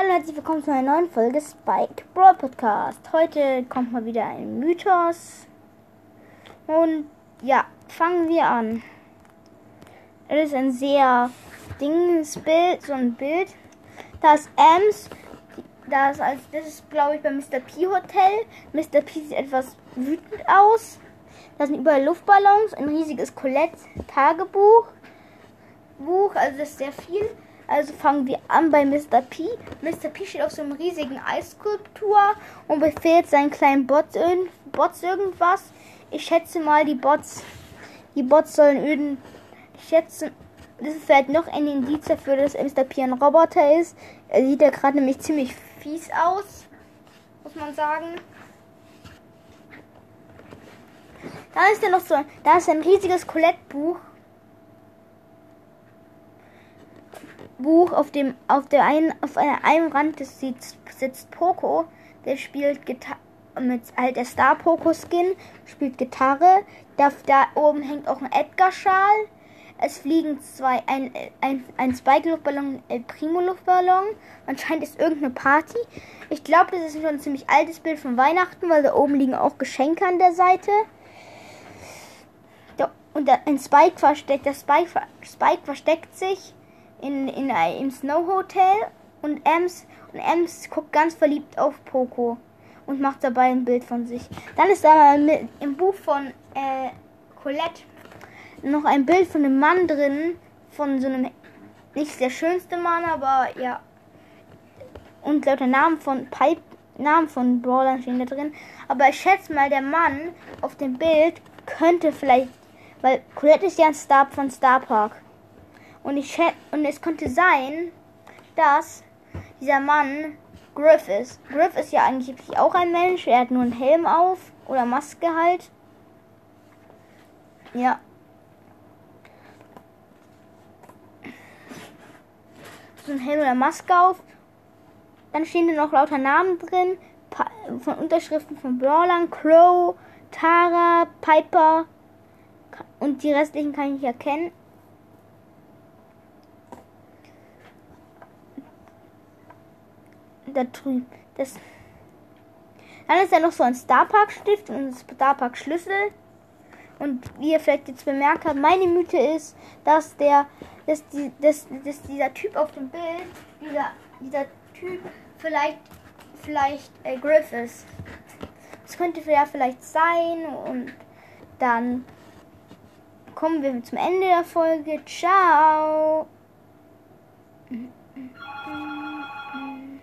Hallo, herzlich willkommen zu einer neuen Folge Spike Brawl Podcast. Heute kommt mal wieder ein Mythos. Und ja, fangen wir an. Es ist ein sehr dinges Bild, so ein Bild. Da ist Ems. Da ist als, das ist, glaube ich, beim Mr. P Hotel. Mr. P sieht etwas wütend aus. Da sind überall Luftballons, ein riesiges Colette-Tagebuch. Buch, also das ist sehr viel. Also fangen wir an bei Mr. P. Mr. P steht auf so einem riesigen Eisskulptur und befehlt seinen kleinen Bots, Bots irgendwas. Ich schätze mal, die Bots, die Bots sollen öden. Ich schätze, das ist vielleicht noch ein Indiz dafür, dass Mr. P ein Roboter ist. Er sieht ja gerade nämlich ziemlich fies aus, muss man sagen. Da ist ja noch so, da ist ein riesiges Colette-Buch Buch auf dem auf der einen auf einem Rand des sitzt Poco, der spielt Gitarre mit halt der Star Poco Skin, spielt Gitarre. Da, da oben hängt auch ein Edgar Schal. Es fliegen zwei ein ein, ein Spike Luftballon, ein Primo Luftballon. Anscheinend ist irgendeine Party. Ich glaube, das ist schon ein ziemlich altes Bild von Weihnachten, weil da oben liegen auch Geschenke an der Seite. Und ein Spike versteckt, der Spike, Spike versteckt sich in, in, im Snow Hotel und Ems, und Ems guckt ganz verliebt auf Poco und macht dabei ein Bild von sich. Dann ist da im Buch von äh, Colette noch ein Bild von einem Mann drin, von so einem, nicht der schönste Mann, aber ja. Und lauter Namen von Pipe, Namen von Brawlern stehen da drin. Aber ich schätze mal, der Mann auf dem Bild könnte vielleicht, weil Colette ist ja ein Star von Star Park. Und, ich, und es könnte sein, dass dieser Mann Griff ist. Griff ist ja angeblich auch ein Mensch. Er hat nur einen Helm auf oder Maske halt. Ja. So ein Helm oder Maske auf. Dann stehen da noch lauter Namen drin. Von Unterschriften von Brawlern. Crow, Tara, Piper. Und die restlichen kann ich erkennen. Da drüben. Das dann ist da noch so ein Starpark-Stift und ein Starpark-Schlüssel. Und wie ihr vielleicht jetzt bemerkt habt, meine Mythe ist, dass der, dass, die, dass, dass dieser Typ auf dem Bild, dieser, dieser Typ vielleicht, vielleicht äh, Griff ist. Das könnte ja vielleicht sein und dann kommen wir zum Ende der Folge. Ciao!